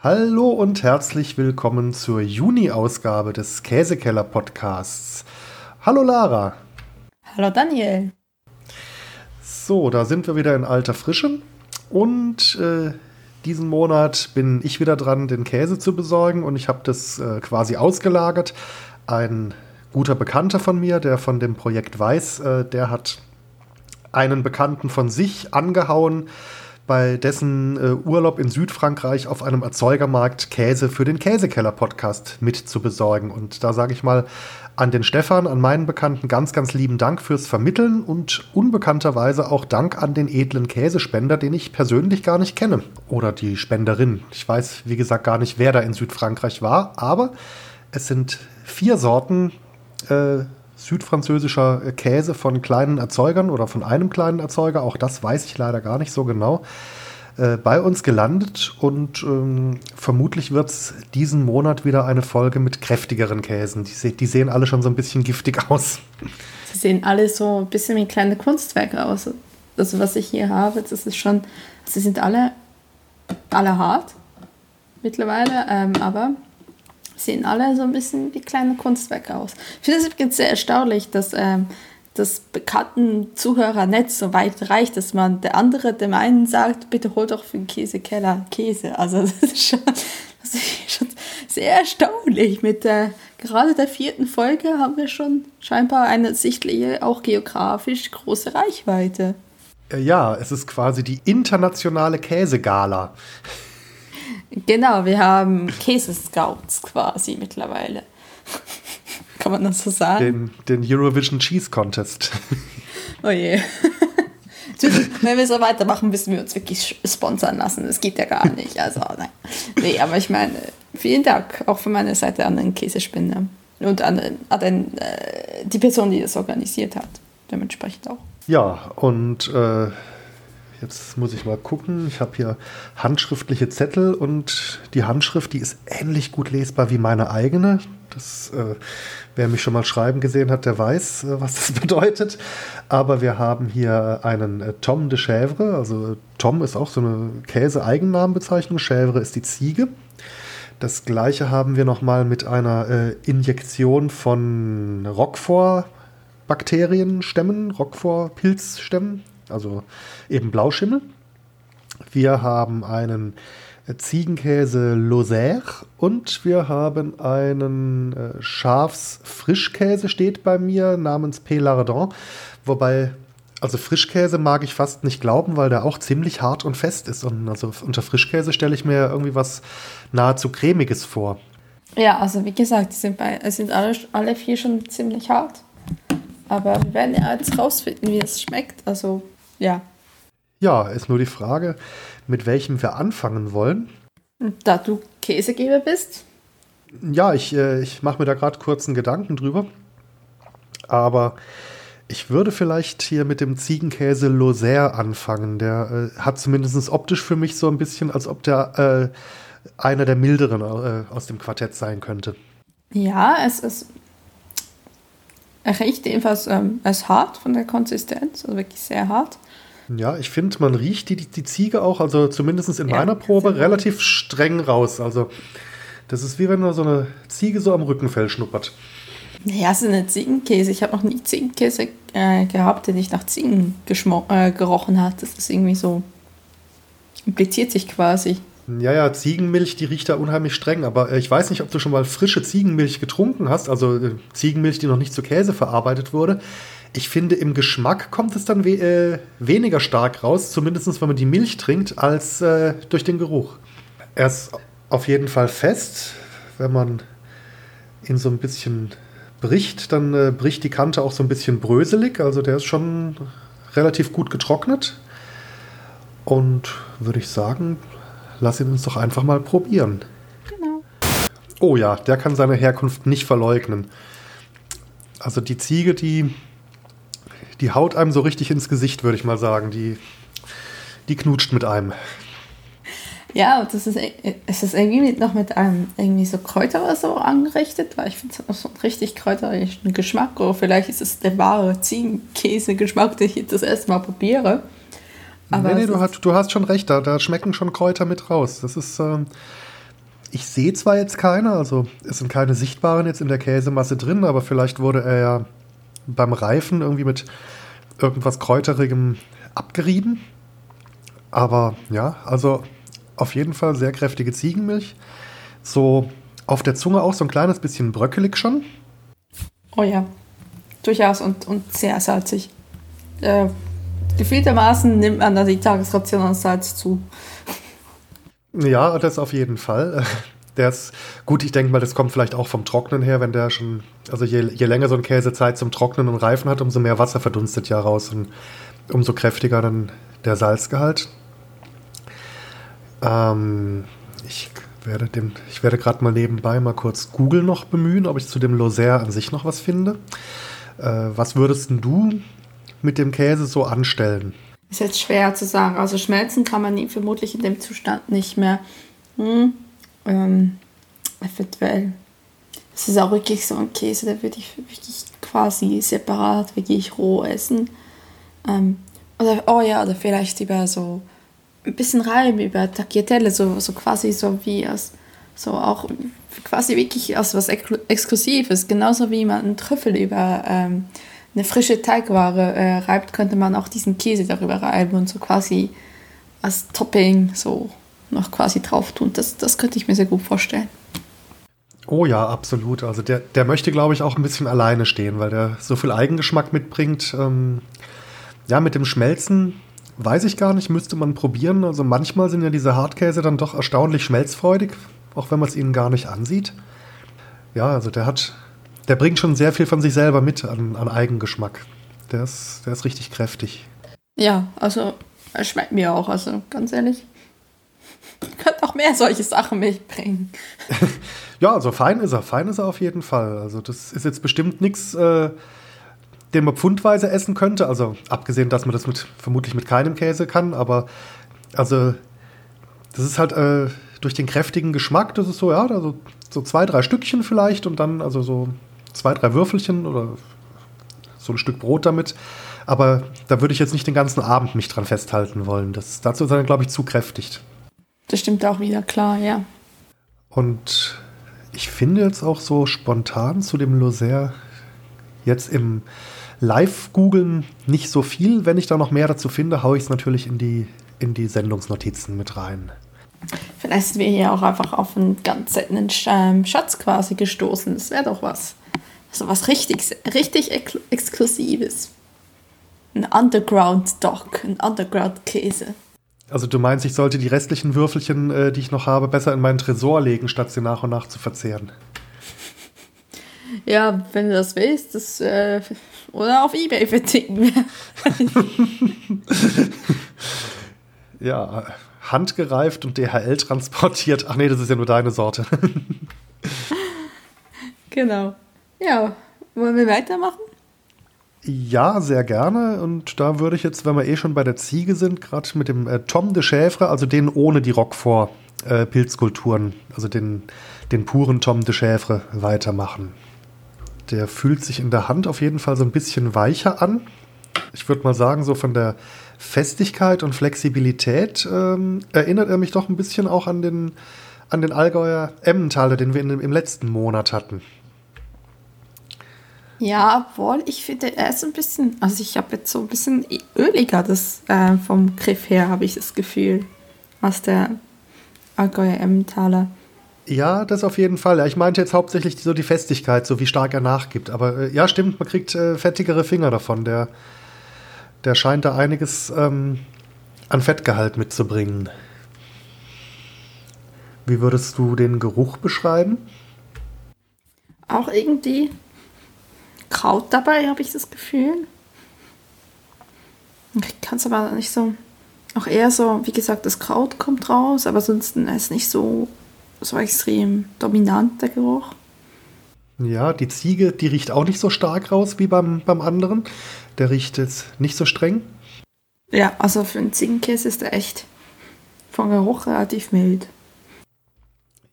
Hallo und herzlich willkommen zur Juni-Ausgabe des Käsekeller-Podcasts. Hallo Lara. Hallo Daniel. So, da sind wir wieder in alter Frische und äh, diesen Monat bin ich wieder dran, den Käse zu besorgen und ich habe das äh, quasi ausgelagert. Ein guter Bekannter von mir, der von dem Projekt weiß, äh, der hat einen Bekannten von sich angehauen, bei dessen äh, Urlaub in Südfrankreich auf einem Erzeugermarkt Käse für den Käsekeller-Podcast mit zu besorgen. Und da sage ich mal an den Stefan, an meinen Bekannten ganz, ganz lieben Dank fürs Vermitteln und unbekannterweise auch Dank an den edlen Käsespender, den ich persönlich gar nicht kenne. Oder die Spenderin. Ich weiß, wie gesagt, gar nicht, wer da in Südfrankreich war, aber es sind vier Sorten äh, südfranzösischer Käse von kleinen Erzeugern oder von einem kleinen Erzeuger, auch das weiß ich leider gar nicht so genau, äh, bei uns gelandet und ähm, vermutlich wird es diesen Monat wieder eine Folge mit kräftigeren Käsen. Die, die, sehen alle schon so ein bisschen giftig aus. Sie sehen alle so ein bisschen wie kleine Kunstwerke aus. Also was ich hier habe, das ist schon, sie sind alle, alle hart mittlerweile, ähm, aber sehen alle so ein bisschen wie kleine Kunstwerke aus. Ich finde es übrigens sehr erstaunlich, dass ähm, das bekannten Zuhörernetz so weit reicht, dass man der andere dem einen sagt, bitte hol doch für den Käsekeller Käse. Also das ist schon, das ist schon sehr erstaunlich. Mit der, gerade der vierten Folge haben wir schon scheinbar eine sichtliche, auch geografisch große Reichweite. Ja, es ist quasi die internationale Käsegala. Genau, wir haben Käse-Scouts quasi mittlerweile. Kann man das so sagen? Den, den Eurovision Cheese Contest. oh je. Wenn wir so weitermachen, müssen wir uns wirklich sponsern lassen. Das geht ja gar nicht. Also, nein. Nee, aber ich meine, vielen Dank auch von meiner Seite an den Käsespender und an, an den, äh, die Person, die das organisiert hat. Dementsprechend auch. Ja, und äh, Jetzt muss ich mal gucken. Ich habe hier handschriftliche Zettel und die Handschrift, die ist ähnlich gut lesbar wie meine eigene. Das, äh, wer mich schon mal schreiben gesehen hat, der weiß, äh, was das bedeutet. Aber wir haben hier einen äh, Tom de Chèvre. Also Tom ist auch so eine Käse-Eigennamenbezeichnung. Chèvre ist die Ziege. Das gleiche haben wir nochmal mit einer äh, Injektion von Roquefort-Bakterienstämmen, Roquefort-Pilzstämmen also eben Blauschimmel. Wir haben einen Ziegenkäse Lozère und wir haben einen äh, Schafsfrischkäse steht bei mir namens Pélardon, wobei also Frischkäse mag ich fast nicht glauben, weil der auch ziemlich hart und fest ist und also unter Frischkäse stelle ich mir irgendwie was nahezu cremiges vor. Ja, also wie gesagt, sind, bei, sind alle, alle vier schon ziemlich hart. Aber wir werden ja jetzt rausfinden, wie es schmeckt. Also ja. Ja, ist nur die Frage, mit welchem wir anfangen wollen. Da du Käsegeber bist? Ja, ich, äh, ich mache mir da gerade kurz einen Gedanken drüber. Aber ich würde vielleicht hier mit dem Ziegenkäse Lozère anfangen. Der äh, hat zumindest optisch für mich so ein bisschen, als ob der äh, einer der milderen äh, aus dem Quartett sein könnte. Ja, es ist. Riecht jedenfalls ähm, als hart von der Konsistenz, also wirklich sehr hart. Ja, ich finde, man riecht die, die Ziege auch, also zumindest in ja, meiner Probe, relativ streng raus. Also das ist wie wenn man so eine Ziege so am Rückenfell schnuppert. Ja, es ist eine Ziegenkäse. Ich habe noch nie Ziegenkäse äh, gehabt, der nicht nach Ziegen äh, gerochen hat. Das ist irgendwie so, impliziert sich quasi. Ja, ja, Ziegenmilch, die riecht da unheimlich streng. Aber äh, ich weiß nicht, ob du schon mal frische Ziegenmilch getrunken hast, also äh, Ziegenmilch, die noch nicht zu Käse verarbeitet wurde. Ich finde, im Geschmack kommt es dann we äh, weniger stark raus, zumindest wenn man die Milch trinkt, als äh, durch den Geruch. Er ist auf jeden Fall fest. Wenn man ihn so ein bisschen bricht, dann äh, bricht die Kante auch so ein bisschen bröselig. Also der ist schon relativ gut getrocknet. Und würde ich sagen, lass ihn uns doch einfach mal probieren. Genau. Oh ja, der kann seine Herkunft nicht verleugnen. Also die Ziege, die die haut einem so richtig ins Gesicht, würde ich mal sagen. Die, die knutscht mit einem. Ja, und das ist, es ist irgendwie noch mit einem irgendwie so Kräuter oder so angerichtet, weil ich finde es hat so einen richtig kräuterischen Geschmack. Oder vielleicht ist es der wahre Ziegenkäse-Geschmack, den ich das erste Mal probiere. Aber nee, nee, du hast, du hast schon recht, da, da schmecken schon Kräuter mit raus. Das ist, ähm, ich sehe zwar jetzt keine, also es sind keine sichtbaren jetzt in der Käsemasse drin, aber vielleicht wurde er ja beim Reifen irgendwie mit irgendwas Kräuterigem abgerieben. Aber ja, also auf jeden Fall sehr kräftige Ziegenmilch. So auf der Zunge auch so ein kleines bisschen bröckelig schon. Oh ja, durchaus und, und sehr salzig. Äh, gefühltermaßen nimmt man da die Tagesration an Salz zu. Ja, das auf jeden Fall. Der ist gut, ich denke mal, das kommt vielleicht auch vom Trocknen her, wenn der schon, also je, je länger so ein Käse Zeit zum Trocknen und Reifen hat, umso mehr Wasser verdunstet ja raus und umso kräftiger dann der Salzgehalt. Ähm, ich werde, dem, ich werde gerade mal nebenbei mal kurz Google noch bemühen, ob ich zu dem Lozère an sich noch was finde. Äh, was würdest du mit dem Käse so anstellen? Ist jetzt schwer zu sagen. Also schmelzen kann man ihn vermutlich in dem Zustand nicht mehr. Hm, ähm, eventuell. Es ist auch wirklich so ein Käse, der würde ich wirklich quasi separat, wirklich roh essen. Ähm, oder, oh ja, oder vielleicht über so ein bisschen Reim, über Tagliatelle, so, so quasi so wie aus, so auch quasi wirklich aus was Exklusives. Genauso wie man einen Trüffel über ähm, eine frische Teigware äh, reibt, könnte man auch diesen Käse darüber reiben und so quasi als Topping so noch quasi drauf tun. Das, das könnte ich mir sehr gut vorstellen. Oh ja, absolut. Also der, der möchte, glaube ich, auch ein bisschen alleine stehen, weil der so viel Eigengeschmack mitbringt. Ähm, ja, mit dem Schmelzen weiß ich gar nicht, müsste man probieren. Also manchmal sind ja diese Hartkäse dann doch erstaunlich schmelzfreudig, auch wenn man es ihnen gar nicht ansieht. Ja, also der hat, der bringt schon sehr viel von sich selber mit an, an Eigengeschmack. Der ist, der ist richtig kräftig. Ja, also er schmeckt mir auch, also ganz ehrlich. Könnte auch mehr solche Sachen mitbringen. ja, also fein ist er, fein ist er auf jeden Fall. Also das ist jetzt bestimmt nichts, äh, den man pfundweise essen könnte. Also abgesehen, dass man das mit, vermutlich mit keinem Käse kann, aber also das ist halt äh, durch den kräftigen Geschmack, das ist so, ja, also so zwei, drei Stückchen vielleicht und dann also so zwei, drei Würfelchen oder so ein Stück Brot damit. Aber da würde ich jetzt nicht den ganzen Abend mich dran festhalten wollen. Das, dazu ist er, glaube ich, zu kräftig. Das stimmt auch wieder, klar, ja. Und ich finde jetzt auch so spontan zu dem Lozère jetzt im Live-Googeln nicht so viel. Wenn ich da noch mehr dazu finde, haue ich es natürlich in die, in die Sendungsnotizen mit rein. Vielleicht sind wir hier auch einfach auf einen ganz seltenen ähm, Schatz quasi gestoßen. Das wäre doch was. Also was richtig, richtig Ex Exklusives. Ein Underground-Doc, ein Underground-Käse. Also du meinst, ich sollte die restlichen Würfelchen, äh, die ich noch habe, besser in meinen Tresor legen, statt sie nach und nach zu verzehren. Ja, wenn du das willst, das, äh, oder auf Ebay verticken. ja, handgereift und DHL transportiert. Ach nee, das ist ja nur deine Sorte. genau. Ja, wollen wir weitermachen? Ja, sehr gerne. Und da würde ich jetzt, wenn wir eh schon bei der Ziege sind, gerade mit dem äh, Tom de Chèvre, also den ohne die Roquefort-Pilzkulturen, äh, also den, den puren Tom de Chèvre, weitermachen. Der fühlt sich in der Hand auf jeden Fall so ein bisschen weicher an. Ich würde mal sagen, so von der Festigkeit und Flexibilität ähm, erinnert er mich doch ein bisschen auch an den, an den Allgäuer Emmentaler, den wir in, im letzten Monat hatten. Ja, obwohl ich finde, er ist ein bisschen, also ich habe jetzt so ein bisschen öliger, das äh, vom Griff her habe ich das Gefühl, als der Allgäuer Emmentaler. Ja, das auf jeden Fall. Ich meinte jetzt hauptsächlich so die Festigkeit, so wie stark er nachgibt. Aber äh, ja, stimmt, man kriegt äh, fettigere Finger davon. Der, der scheint da einiges ähm, an Fettgehalt mitzubringen. Wie würdest du den Geruch beschreiben? Auch irgendwie Kraut dabei, habe ich das Gefühl. Ich kann es aber nicht so. Auch eher so, wie gesagt, das Kraut kommt raus, aber sonst ist es nicht so, so extrem dominant, der Geruch. Ja, die Ziege, die riecht auch nicht so stark raus wie beim, beim anderen. Der riecht jetzt nicht so streng. Ja, also für einen Ziegenkäse ist der echt von Geruch relativ mild.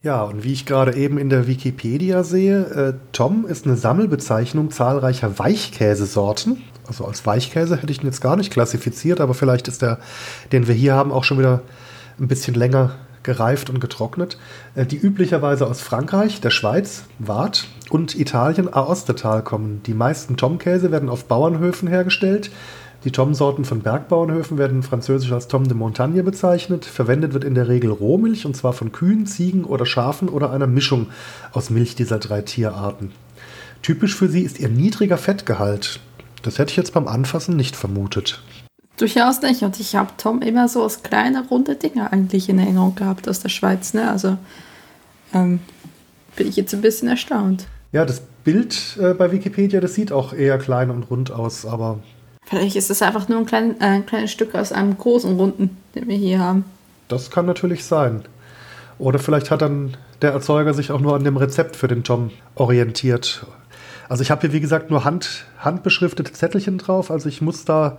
Ja, und wie ich gerade eben in der Wikipedia sehe, äh, Tom ist eine Sammelbezeichnung zahlreicher Weichkäsesorten. Also als Weichkäse hätte ich ihn jetzt gar nicht klassifiziert, aber vielleicht ist der, den wir hier haben, auch schon wieder ein bisschen länger gereift und getrocknet, äh, die üblicherweise aus Frankreich, der Schweiz, Waadt und Italien, Aostetal kommen. Die meisten Tomkäse werden auf Bauernhöfen hergestellt. Die Tom-Sorten von Bergbauernhöfen werden französisch als Tom de Montagne bezeichnet. Verwendet wird in der Regel Rohmilch und zwar von Kühen, Ziegen oder Schafen oder einer Mischung aus Milch dieser drei Tierarten. Typisch für sie ist ihr niedriger Fettgehalt. Das hätte ich jetzt beim Anfassen nicht vermutet. Durchaus nicht. Und ich habe Tom immer so als kleine runde Dinge eigentlich in Erinnerung gehabt aus der Schweiz. Ne? Also ähm, bin ich jetzt ein bisschen erstaunt. Ja, das Bild äh, bei Wikipedia, das sieht auch eher klein und rund aus, aber Vielleicht ist es einfach nur ein, klein, äh, ein kleines Stück aus einem großen Runden, den wir hier haben. Das kann natürlich sein. Oder vielleicht hat dann der Erzeuger sich auch nur an dem Rezept für den Tom orientiert. Also ich habe hier, wie gesagt, nur Hand, handbeschriftete Zettelchen drauf. Also ich muss da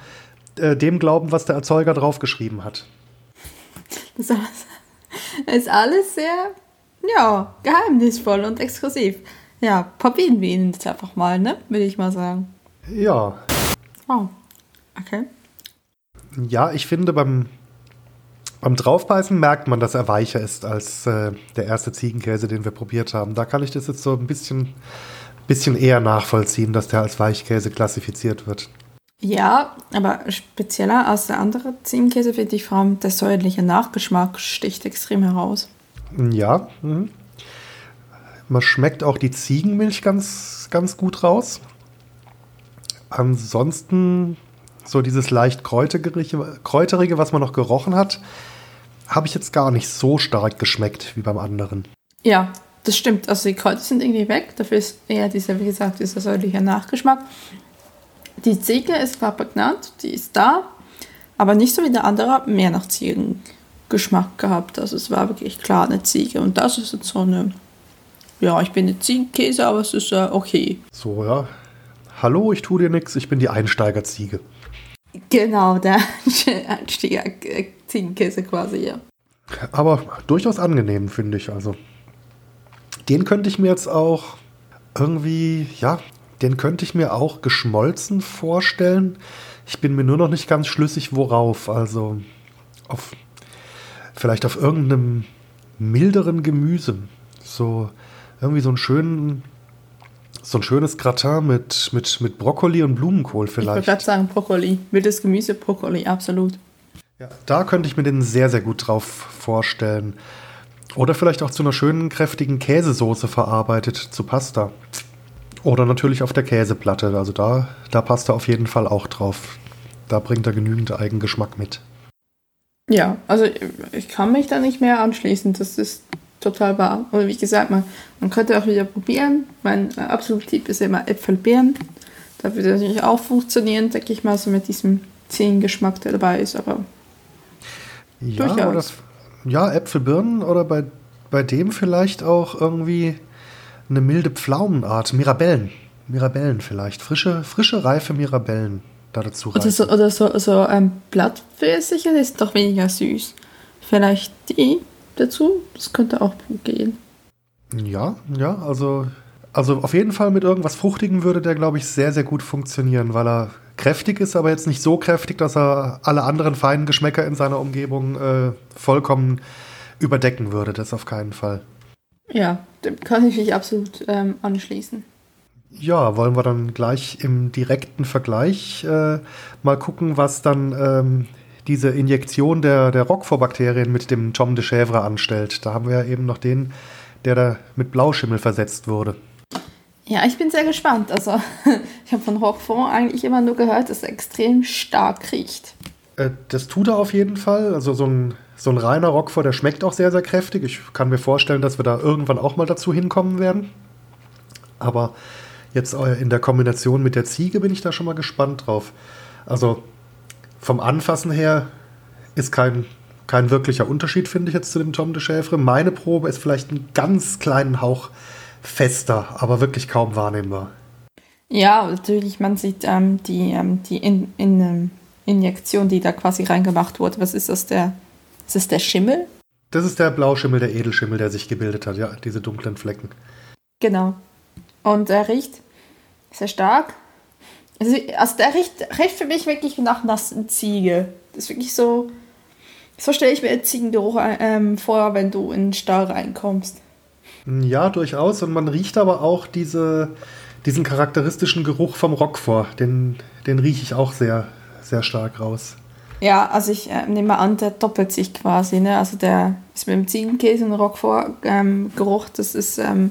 äh, dem glauben, was der Erzeuger draufgeschrieben hat. Das ist alles sehr, ja, geheimnisvoll und exklusiv. Ja, probieren wir ihn jetzt einfach mal, ne? Würde ich mal sagen. Ja, Oh, okay. Ja, ich finde, beim, beim Draufbeißen merkt man, dass er weicher ist als äh, der erste Ziegenkäse, den wir probiert haben. Da kann ich das jetzt so ein bisschen, bisschen eher nachvollziehen, dass der als Weichkäse klassifiziert wird. Ja, aber spezieller als der andere Ziegenkäse finde ich vor allem der säuerliche Nachgeschmack sticht extrem heraus. Ja, mh. man schmeckt auch die Ziegenmilch ganz, ganz gut raus. Ansonsten so dieses leicht kräuterige, kräuterige, was man noch gerochen hat, habe ich jetzt gar nicht so stark geschmeckt wie beim anderen. Ja, das stimmt. Also die Kräuter sind irgendwie weg. Dafür ist eher dieser, wie gesagt, dieser säuerliche Nachgeschmack. Die Ziege ist zwar prägnant, die ist da, aber nicht so wie der andere, mehr nach Ziegengeschmack gehabt. Also es war wirklich klar eine Ziege. Und das ist jetzt so eine, ja, ich bin eine Ziegenkäse, aber es ist äh, okay. So, ja. Hallo, ich tue dir nichts, ich bin die Einsteigerziege. Genau, der Einsteiger-Ziegenkäse quasi, ja. Aber durchaus angenehm, finde ich. Also, den könnte ich mir jetzt auch irgendwie, ja, den könnte ich mir auch geschmolzen vorstellen. Ich bin mir nur noch nicht ganz schlüssig, worauf. Also, auf, vielleicht auf irgendeinem milderen Gemüse. So, irgendwie so einen schönen so ein schönes Gratin mit, mit, mit Brokkoli und Blumenkohl vielleicht. Ich wollte gerade sagen Brokkoli. Wildes Gemüse, Brokkoli, absolut. Ja, da könnte ich mir den sehr, sehr gut drauf vorstellen. Oder vielleicht auch zu einer schönen, kräftigen Käsesoße verarbeitet, zu Pasta. Oder natürlich auf der Käseplatte. Also da, da passt er auf jeden Fall auch drauf. Da bringt er genügend Eigengeschmack mit. Ja, also ich kann mich da nicht mehr anschließen. Das ist total wahr. Und wie gesagt, man, man könnte auch wieder probieren. Mein absoluter Tipp ist immer Äpfelbeeren. Da würde natürlich auch funktionieren, denke ich mal, so mit diesem Zehengeschmack, der dabei ist, aber ja, durchaus. Oder, ja, Äpfelbirnen oder bei, bei dem vielleicht auch irgendwie eine milde Pflaumenart, Mirabellen. Mirabellen vielleicht, frische, frische, reife Mirabellen da dazu rein. Oder so, oder so, so ein Blattpfirsich, das ist doch weniger süß. Vielleicht die dazu. Das könnte auch gehen. Ja, ja, also, also auf jeden Fall mit irgendwas Fruchtigem würde der, glaube ich, sehr, sehr gut funktionieren, weil er kräftig ist, aber jetzt nicht so kräftig, dass er alle anderen feinen Geschmäcker in seiner Umgebung äh, vollkommen überdecken würde. Das auf keinen Fall. Ja, dem kann ich mich absolut ähm, anschließen. Ja, wollen wir dann gleich im direkten Vergleich äh, mal gucken, was dann ähm, diese Injektion der, der Roquefort-Bakterien mit dem Tom de Chèvre anstellt. Da haben wir ja eben noch den, der da mit Blauschimmel versetzt wurde. Ja, ich bin sehr gespannt. Also, ich habe von Roquefort eigentlich immer nur gehört, dass er extrem stark riecht. Äh, das tut er auf jeden Fall. Also, so ein, so ein reiner Roquefort, der schmeckt auch sehr, sehr kräftig. Ich kann mir vorstellen, dass wir da irgendwann auch mal dazu hinkommen werden. Aber jetzt äh, in der Kombination mit der Ziege bin ich da schon mal gespannt drauf. Also, vom Anfassen her ist kein, kein wirklicher Unterschied, finde ich jetzt zu dem Tom de Chèvre. Meine Probe ist vielleicht einen ganz kleinen Hauch fester, aber wirklich kaum wahrnehmbar. Ja, natürlich, man sieht ähm, die, ähm, die in, in, ähm, Injektion, die da quasi reingemacht wurde. Was ist das, der, ist das der Schimmel? Das ist der Blauschimmel, der Edelschimmel, der sich gebildet hat, ja, diese dunklen Flecken. Genau. Und er riecht sehr stark, also, also der riecht, riecht für mich wirklich nach nassen Ziege. Das ist wirklich so. So stelle ich mir jetzt Ziegengeruch ähm, vor, wenn du in den Stall reinkommst. Ja, durchaus. Und man riecht aber auch diese, diesen charakteristischen Geruch vom Rock vor. Den, den rieche ich auch sehr, sehr stark raus. Ja, also ich äh, nehme an, der doppelt sich quasi. Ne? Also der ist mit dem Ziegenkäse und Roquefort ähm, Geruch, das ist, ähm,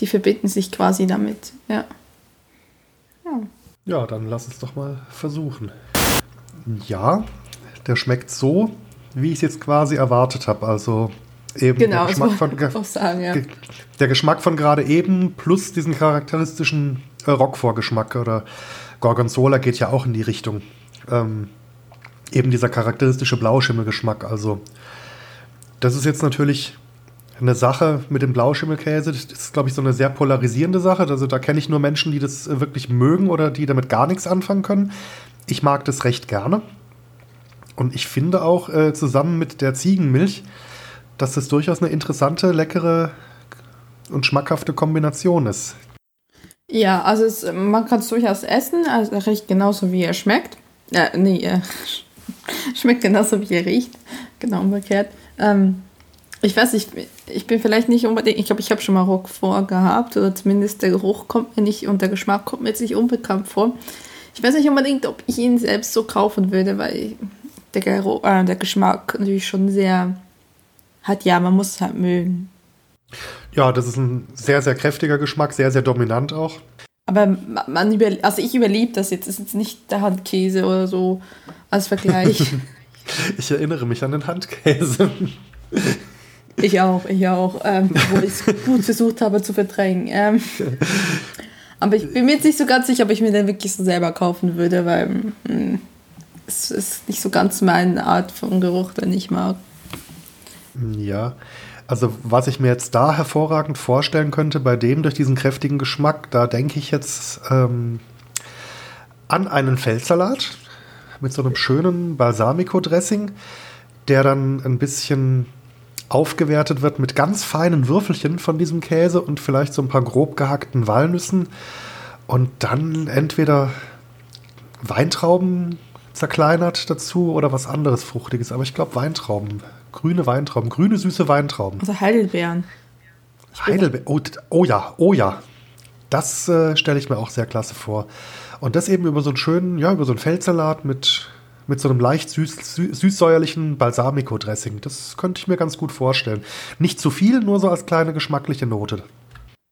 die verbinden sich quasi damit. Ja. ja. Ja, dann lass es doch mal versuchen. Ja, der schmeckt so, wie ich es jetzt quasi erwartet habe. Also eben genau, der, Geschmack von, sagen, ja. der Geschmack von gerade eben plus diesen charakteristischen äh, Roquefort-Geschmack oder Gorgonzola geht ja auch in die Richtung. Ähm, eben dieser charakteristische Blauschimmelgeschmack. Also, das ist jetzt natürlich eine Sache mit dem Blauschimmelkäse. Das ist, glaube ich, so eine sehr polarisierende Sache. Also, da kenne ich nur Menschen, die das wirklich mögen oder die damit gar nichts anfangen können. Ich mag das recht gerne. Und ich finde auch äh, zusammen mit der Ziegenmilch, dass das durchaus eine interessante, leckere und schmackhafte Kombination ist. Ja, also es, man kann es durchaus essen, also er riecht genauso wie er schmeckt. Äh, nee, äh, Schmeckt genauso wie er riecht. Genau umgekehrt. Ähm, ich weiß nicht, ich bin vielleicht nicht unbedingt, ich glaube, ich habe schon mal Rock vorgehabt oder zumindest der Geruch kommt mir nicht und der Geschmack kommt mir jetzt nicht unbekannt vor. Ich weiß nicht unbedingt, ob ich ihn selbst so kaufen würde, weil der, Geruch, äh, der Geschmack natürlich schon sehr hat, ja, man muss es halt mögen. Ja, das ist ein sehr, sehr kräftiger Geschmack, sehr, sehr dominant auch. Aber man über, also ich überlebe das jetzt. Das ist jetzt nicht der Handkäse oder so als Vergleich. ich erinnere mich an den Handkäse. Ich auch, ich auch, ähm, wo ich es gut versucht habe zu verdrängen. Ähm, aber ich bin mir jetzt nicht so ganz sicher, ob ich mir den wirklich so selber kaufen würde, weil mh, hm, es ist nicht so ganz meine Art von Geruch, den ich mag. Ja, also was ich mir jetzt da hervorragend vorstellen könnte, bei dem durch diesen kräftigen Geschmack, da denke ich jetzt ähm, an einen Feldsalat mit so einem schönen Balsamico-Dressing, der dann ein bisschen aufgewertet wird mit ganz feinen Würfelchen von diesem Käse und vielleicht so ein paar grob gehackten Walnüssen und dann entweder Weintrauben zerkleinert dazu oder was anderes Fruchtiges. Aber ich glaube Weintrauben Grüne Weintrauben, grüne süße Weintrauben. Also Heidelbeeren. Heidelbeeren, oh, oh, ja, oh ja. Das äh, stelle ich mir auch sehr klasse vor. Und das eben über so einen schönen, ja, über so einen Feldsalat mit, mit so einem leicht süß, süß, süßsäuerlichen Balsamico-Dressing. Das könnte ich mir ganz gut vorstellen. Nicht zu viel, nur so als kleine geschmackliche Note.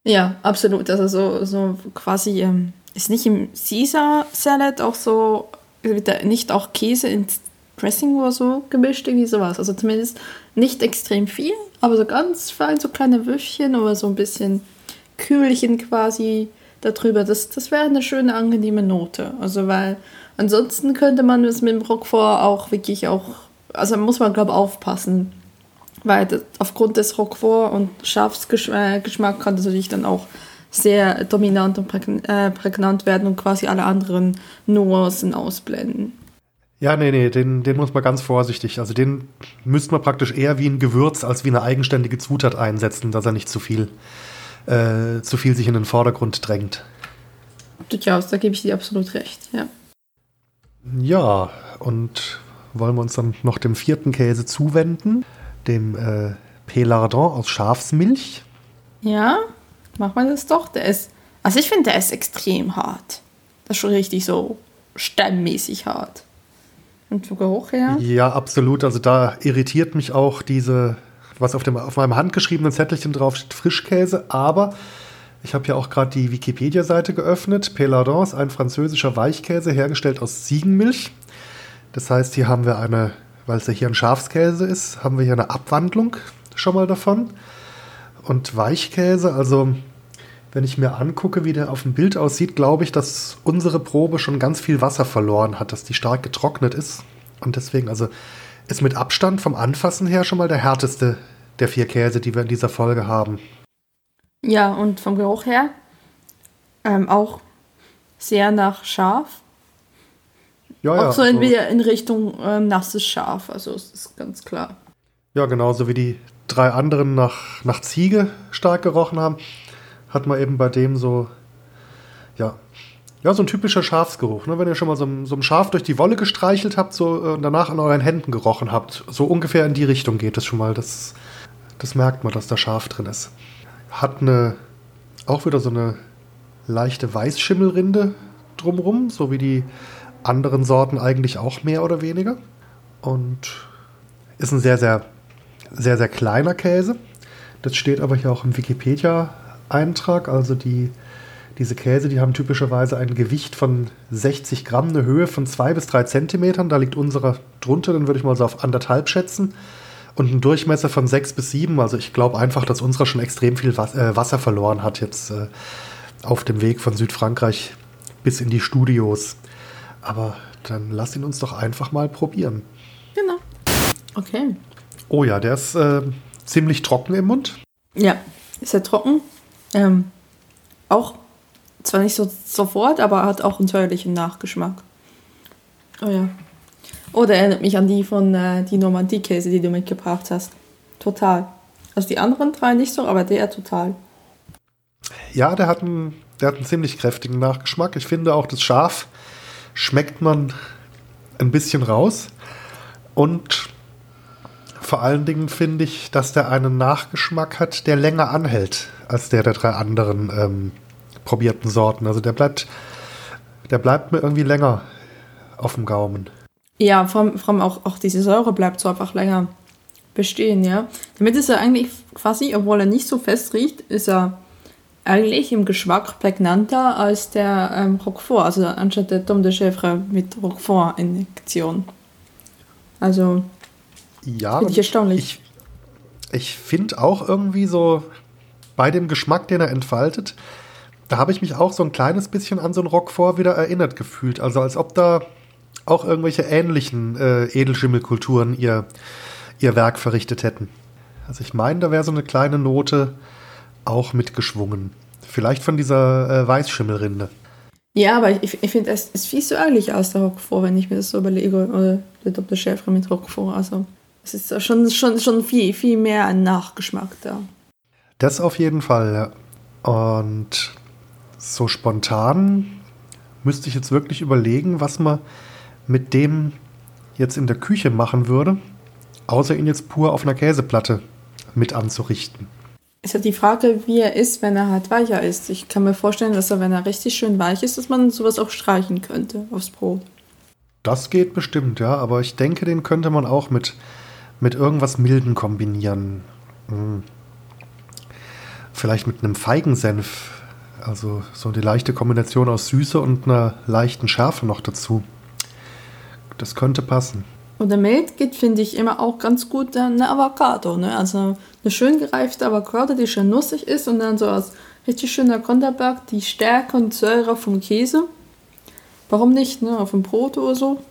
Ja, absolut. Also so, so quasi, ähm, ist nicht im Caesar Salad auch so, nicht auch Käse ins Dressing oder so gemischt, irgendwie sowas. Also zumindest nicht extrem viel, aber so ganz fein, so kleine Würfchen oder so ein bisschen Kühlchen quasi darüber. Das, das wäre eine schöne, angenehme Note. Also weil ansonsten könnte man es mit dem Roquefort auch wirklich auch, also muss man glaube ich aufpassen, weil das, aufgrund des Roquefort und Schafsgeschmack kann das natürlich dann auch sehr dominant und äh, prägnant werden und quasi alle anderen Nuancen ausblenden. Ja, nee, nee, den, den muss man ganz vorsichtig. Also den müsste man praktisch eher wie ein Gewürz als wie eine eigenständige Zutat einsetzen, dass er nicht zu viel, äh, zu viel sich in den Vordergrund drängt. Durchaus, da gebe ich dir absolut recht, ja. Ja, und wollen wir uns dann noch dem vierten Käse zuwenden, dem äh, Pelardon aus Schafsmilch. Ja, machen wir das doch. Der ist, also ich finde, der ist extrem hart. Das ist schon richtig so stemmmäßig hart. Und vom Geruch her? Ja, absolut. Also da irritiert mich auch diese, was auf, dem, auf meinem handgeschriebenen Zettelchen drauf steht, Frischkäse. Aber ich habe ja auch gerade die Wikipedia-Seite geöffnet. Pelardon ist ein französischer Weichkäse, hergestellt aus Ziegenmilch. Das heißt, hier haben wir eine, weil es ja hier ein Schafskäse ist, haben wir hier eine Abwandlung schon mal davon. Und Weichkäse, also wenn ich mir angucke, wie der auf dem Bild aussieht, glaube ich, dass unsere Probe schon ganz viel Wasser verloren hat, dass die stark getrocknet ist. Und deswegen, also ist mit Abstand vom Anfassen her schon mal der härteste der vier Käse, die wir in dieser Folge haben. Ja, und vom Geruch her ähm, auch sehr nach Schaf. Ja, ja. Auch so in, also, in Richtung ähm, nasses Schaf, also es ist ganz klar. Ja, genauso wie die drei anderen nach, nach Ziege stark gerochen haben hat man eben bei dem so, ja, Ja, so ein typischer Schafsgeruch. Ne? Wenn ihr schon mal so, so ein Schaf durch die Wolle gestreichelt habt so, und danach an euren Händen gerochen habt, so ungefähr in die Richtung geht es schon mal. Das, das merkt man, dass da Schaf drin ist. Hat eine, auch wieder so eine leichte Weißschimmelrinde drumrum, so wie die anderen Sorten eigentlich auch mehr oder weniger. Und ist ein sehr, sehr, sehr, sehr kleiner Käse. Das steht aber hier auch im Wikipedia-Eintrag. Also die, diese Käse, die haben typischerweise ein Gewicht von 60 Gramm, eine Höhe von 2 bis 3 Zentimetern. Da liegt unserer drunter, dann würde ich mal so auf anderthalb schätzen. Und einen Durchmesser von 6 bis 7. Also ich glaube einfach, dass unserer schon extrem viel äh, Wasser verloren hat jetzt äh, auf dem Weg von Südfrankreich bis in die Studios. Aber dann lass ihn uns doch einfach mal probieren. Genau. Okay. Oh ja, der ist äh, ziemlich trocken im Mund. Ja, ist er trocken. Ähm, auch zwar nicht so sofort, aber hat auch einen säuerlichen Nachgeschmack. Oh ja. Oh, der erinnert mich an die von äh, die Normandie-Käse, die du mitgebracht hast. Total. Also die anderen drei nicht so, aber der total. Ja, der hat einen, der hat einen ziemlich kräftigen Nachgeschmack. Ich finde auch das Schaf schmeckt man ein bisschen raus. Und vor allen Dingen finde ich, dass der einen Nachgeschmack hat, der länger anhält als der der drei anderen ähm, probierten Sorten. Also der bleibt, der bleibt mir irgendwie länger auf dem Gaumen. Ja, vor allem, vor allem auch, auch diese Säure bleibt so einfach länger bestehen, ja. Damit ist er eigentlich quasi, obwohl er nicht so fest riecht, ist er eigentlich im Geschmack prägnanter als der ähm, Roquefort, also anstatt der Tom de Chèvre mit Roquefort-Injektion. Also, ja, finde ich erstaunlich. Ich, ich finde auch irgendwie so bei dem Geschmack, den er entfaltet, da habe ich mich auch so ein kleines bisschen an so ein Roquefort wieder erinnert gefühlt. Also als ob da auch irgendwelche ähnlichen äh, Edelschimmelkulturen ihr, ihr Werk verrichtet hätten. Also ich meine, da wäre so eine kleine Note auch mitgeschwungen. Vielleicht von dieser äh, Weißschimmelrinde. Ja, aber ich, ich finde, es, es viel so ähnlich aus der Roquefort, wenn ich mir das so überlege. Oder der Dr. Schäfer mit Roquefort. Also es ist schon, schon, schon viel, viel mehr ein Nachgeschmack da. Das auf jeden Fall, ja. Und so spontan müsste ich jetzt wirklich überlegen, was man mit dem jetzt in der Küche machen würde, außer ihn jetzt pur auf einer Käseplatte mit anzurichten ist ja die Frage, wie er ist, wenn er halt weicher ist. Ich kann mir vorstellen, dass er, wenn er richtig schön weich ist, dass man sowas auch streichen könnte aufs Brot. Das geht bestimmt, ja, aber ich denke, den könnte man auch mit, mit irgendwas Milden kombinieren. Hm. Vielleicht mit einem Feigensenf. Also so eine leichte Kombination aus Süße und einer leichten Schärfe noch dazu. Das könnte passen. Oder Mate geht, finde ich, immer auch ganz gut eine Avocado. Ne? Also eine schön gereifte Avocado, die schön nussig ist und dann so als richtig schöner Konterberg die Stärke und Säure vom Käse. Warum nicht, ne? Auf dem Brot oder so.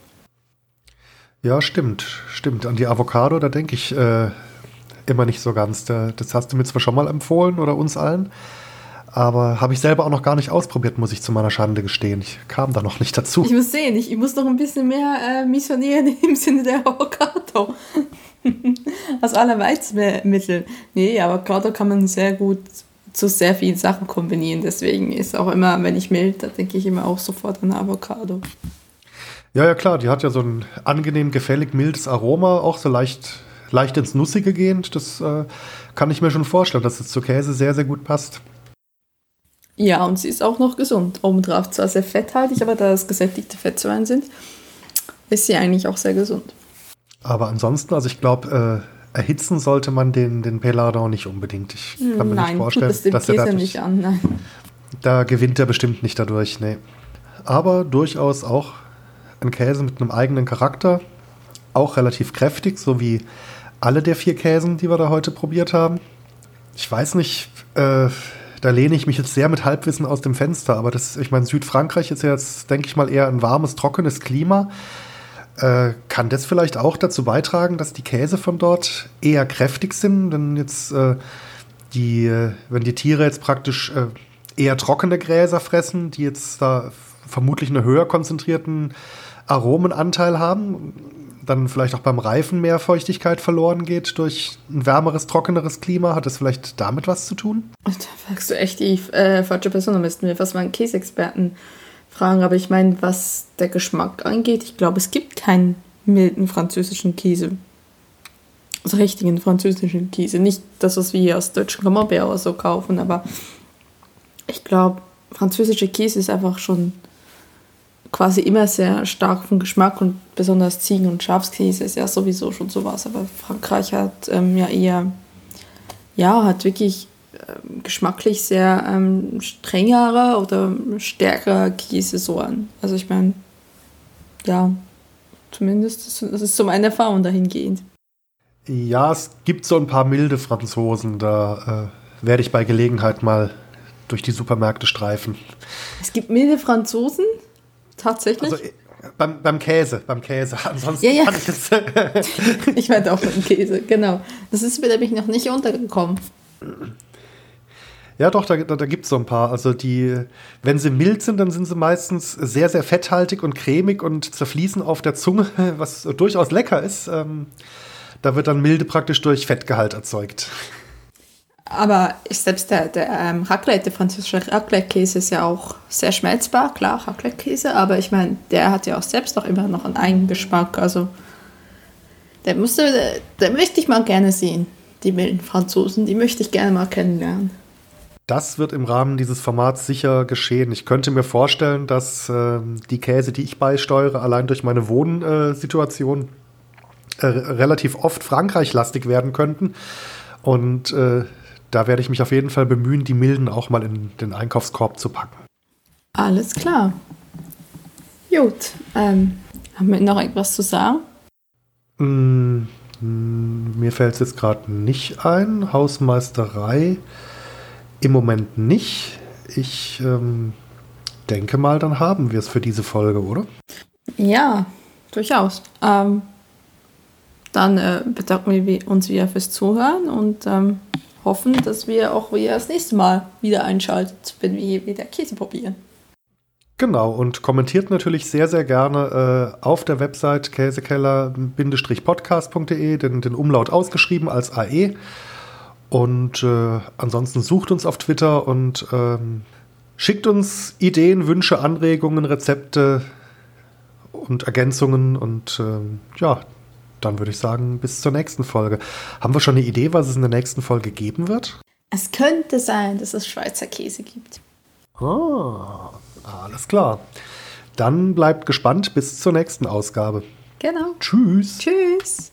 Ja, stimmt, stimmt. An die Avocado, da denke ich äh, immer nicht so ganz. Das hast du mir zwar schon mal empfohlen oder uns allen, aber habe ich selber auch noch gar nicht ausprobiert, muss ich zu meiner Schande gestehen. Ich kam da noch nicht dazu. Ich muss sehen, ich, ich muss noch ein bisschen mehr äh, missionieren im Sinne der Avocado. Aus aller Weizmittel. Nee, Avocado kann man sehr gut zu sehr vielen Sachen kombinieren. Deswegen ist auch immer, wenn ich mild, da denke ich immer auch sofort an Avocado. Ja, ja, klar, die hat ja so ein angenehm gefällig mildes Aroma, auch so leicht, leicht ins Nussige gehend. Das äh, kann ich mir schon vorstellen, dass es zu Käse sehr, sehr gut passt. Ja, und sie ist auch noch gesund. Obendrauf zwar sehr fetthaltig, aber da es gesättigte Fettsäuren sind, ist sie eigentlich auch sehr gesund. Aber ansonsten, also ich glaube, äh, erhitzen sollte man den, den Pelardon nicht unbedingt. Ich kann mir nein, nicht vorstellen, das dass er dadurch, nicht an, nein. Da gewinnt er bestimmt nicht dadurch, nee. Aber durchaus auch ein Käse mit einem eigenen Charakter, auch relativ kräftig, so wie alle der vier Käsen, die wir da heute probiert haben. Ich weiß nicht, äh, da lehne ich mich jetzt sehr mit Halbwissen aus dem Fenster, aber das, ich meine, Südfrankreich ist ja jetzt, denke ich mal, eher ein warmes, trockenes Klima. Äh, kann das vielleicht auch dazu beitragen, dass die Käse von dort eher kräftig sind? Wenn jetzt äh, die, wenn die Tiere jetzt praktisch äh, eher trockene Gräser fressen, die jetzt da vermutlich einen höher konzentrierten Aromenanteil haben, dann vielleicht auch beim Reifen mehr Feuchtigkeit verloren geht durch ein wärmeres, trockeneres Klima? Hat das vielleicht damit was zu tun? Da fragst du echt die äh, falsche Person. Da müssten wir fast mal einen Käseexperten fragen, aber ich meine, was der Geschmack angeht, ich glaube, es gibt keinen milden französischen Käse. Also richtigen französischen Käse. Nicht das, was wir hier aus deutschen Camembert oder so kaufen, aber ich glaube, französischer Käse ist einfach schon quasi immer sehr stark vom Geschmack und besonders Ziegen- und Schafskäse ist ja sowieso schon sowas. Aber Frankreich hat ähm, ja eher, ja, hat wirklich ähm, geschmacklich sehr ähm, strengere oder stärkere Käsesorten. Also ich meine, ja, zumindest das ist so meine Erfahrung dahingehend. Ja, es gibt so ein paar milde Franzosen, da äh, werde ich bei Gelegenheit mal durch die Supermärkte streifen. Es gibt milde Franzosen? Tatsächlich? Also, beim, beim Käse, beim Käse. Ansonsten ja, ja. ich jetzt. ich meinte auch beim Käse, genau. Das ist mir nämlich noch nicht untergekommen. Ja, doch, da, da, da gibt es so ein paar. Also die, wenn sie mild sind, dann sind sie meistens sehr, sehr fetthaltig und cremig und zerfließen auf der Zunge, was durchaus lecker ist. Ähm, da wird dann Milde praktisch durch Fettgehalt erzeugt. Aber selbst der, der ähm, Raclette, der französische Raclette-Käse ist ja auch sehr schmelzbar, klar, Raclette-Käse, aber ich meine, der hat ja auch selbst auch immer noch einen eigenen Geschmack. Also, der musste, der möchte ich mal gerne sehen, die milden Franzosen, die möchte ich gerne mal kennenlernen. Das wird im Rahmen dieses Formats sicher geschehen. Ich könnte mir vorstellen, dass äh, die Käse, die ich beisteuere, allein durch meine Wohnsituation äh, relativ oft Frankreich-lastig werden könnten. Und äh, da werde ich mich auf jeden Fall bemühen, die Milden auch mal in den Einkaufskorb zu packen. Alles klar. Gut. Ähm, haben wir noch etwas zu sagen? Mm, mm, mir fällt es jetzt gerade nicht ein. Hausmeisterei im Moment nicht. Ich ähm, denke mal, dann haben wir es für diese Folge, oder? Ja, durchaus. Ähm, dann äh, bedanken wir uns wieder fürs Zuhören und ähm, hoffen, dass wir auch wieder das nächste Mal wieder einschaltet, wenn wir wieder Käse probieren. Genau, und kommentiert natürlich sehr, sehr gerne äh, auf der Website käsekeller-podcast.de, den, den Umlaut ausgeschrieben als AE. Und äh, ansonsten sucht uns auf Twitter und ähm, schickt uns Ideen, Wünsche, Anregungen, Rezepte und Ergänzungen. Und ähm, ja, dann würde ich sagen, bis zur nächsten Folge. Haben wir schon eine Idee, was es in der nächsten Folge geben wird? Es könnte sein, dass es Schweizer Käse gibt. Ah, alles klar. Dann bleibt gespannt bis zur nächsten Ausgabe. Genau. Tschüss. Tschüss.